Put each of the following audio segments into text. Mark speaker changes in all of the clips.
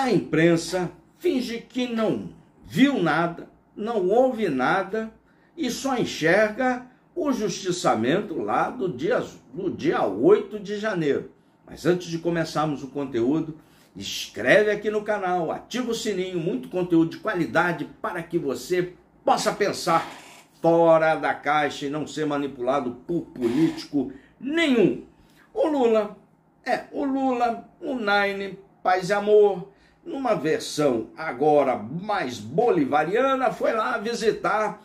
Speaker 1: A imprensa finge que não viu nada, não ouve nada e só enxerga o justiçamento lá do dia, do dia 8 de janeiro. Mas antes de começarmos o conteúdo, inscreve aqui no canal, ativa o sininho, muito conteúdo de qualidade para que você possa pensar fora da caixa e não ser manipulado por político nenhum. O Lula, é, o Lula, o Nine, Paz e Amor, numa versão agora mais bolivariana, foi lá visitar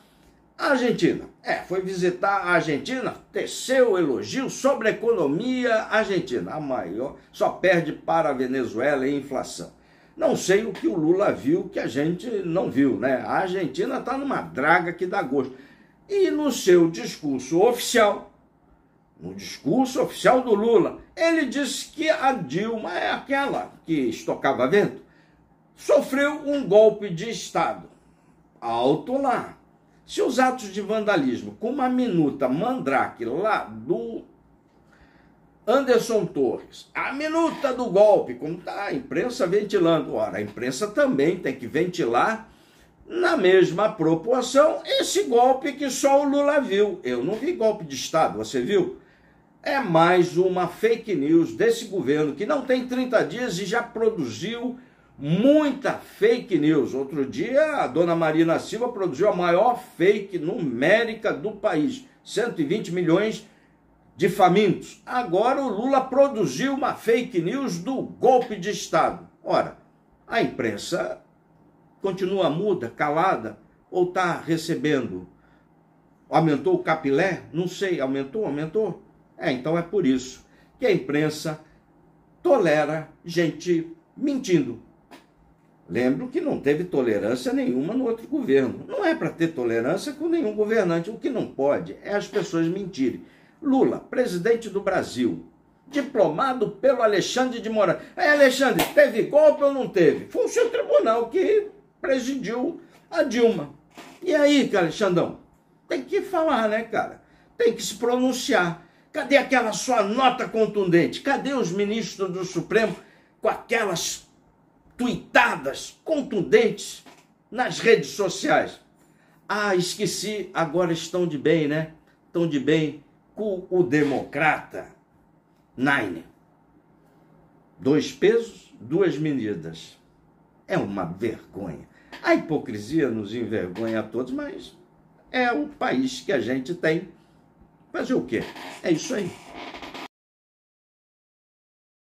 Speaker 1: a Argentina. É, foi visitar a Argentina, teceu elogio sobre a economia argentina, a maior, só perde para a Venezuela em inflação. Não sei o que o Lula viu que a gente não viu, né? A Argentina está numa draga que dá gosto. E no seu discurso oficial, no discurso oficial do Lula, ele disse que a Dilma é aquela que estocava vento, sofreu um golpe de Estado. Alto lá. Se os atos de vandalismo, com uma minuta mandrake lá do Anderson Torres, a minuta do golpe, como está a imprensa ventilando, ora, a imprensa também tem que ventilar na mesma proporção esse golpe que só o Lula viu. Eu não vi golpe de Estado, você viu? É mais uma fake news desse governo que não tem 30 dias e já produziu muita fake news. Outro dia, a dona Marina Silva produziu a maior fake numérica do país: 120 milhões de famintos. Agora, o Lula produziu uma fake news do golpe de Estado. Ora, a imprensa continua muda, calada, ou está recebendo? Aumentou o capilé? Não sei, aumentou, aumentou? É, então é por isso que a imprensa tolera gente mentindo. Lembro que não teve tolerância nenhuma no outro governo. Não é para ter tolerância com nenhum governante. O que não pode é as pessoas mentirem. Lula, presidente do Brasil, diplomado pelo Alexandre de Moraes. Aí, Alexandre, teve golpe ou não teve? Foi o seu tribunal que presidiu a Dilma. E aí, Alexandrão? Tem que falar, né, cara? Tem que se pronunciar. Cadê aquela sua nota contundente? Cadê os ministros do Supremo com aquelas tuitadas contundentes nas redes sociais. Ah, esqueci, agora estão de bem, né? Estão de bem com o democrata Nine. Dois pesos, duas medidas. É uma vergonha. A hipocrisia nos envergonha a todos, mas é o país que a gente tem. Fazer o quê? É isso aí.